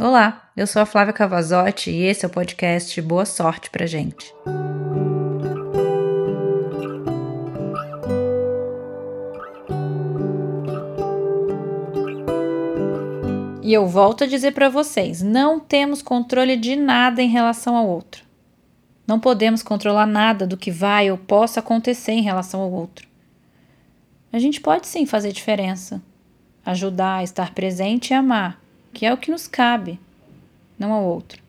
Olá, eu sou a Flávia Cavazotti e esse é o podcast Boa Sorte pra gente. E eu volto a dizer para vocês: não temos controle de nada em relação ao outro. Não podemos controlar nada do que vai ou possa acontecer em relação ao outro. A gente pode sim fazer diferença, ajudar, estar presente e amar, que é o que nos cabe, não ao outro.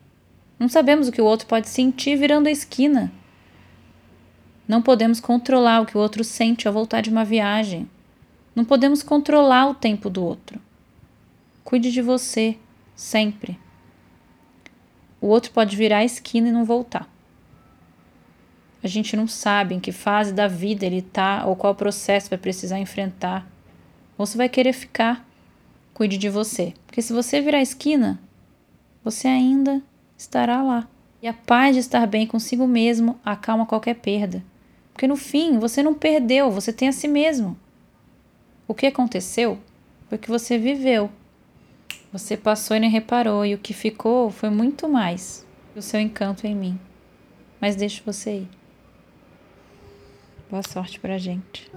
Não sabemos o que o outro pode sentir virando a esquina. Não podemos controlar o que o outro sente ao voltar de uma viagem. Não podemos controlar o tempo do outro. Cuide de você, sempre. O outro pode virar a esquina e não voltar. A gente não sabe em que fase da vida ele está ou qual processo vai precisar enfrentar. Ou se vai querer ficar. Cuide de você. Porque se você virar esquina, você ainda estará lá. E a paz de estar bem consigo mesmo acalma qualquer perda. Porque no fim, você não perdeu, você tem a si mesmo. O que aconteceu foi que você viveu você passou e nem reparou, e o que ficou foi muito mais o seu encanto em mim. Mas deixo você ir. Boa sorte pra gente.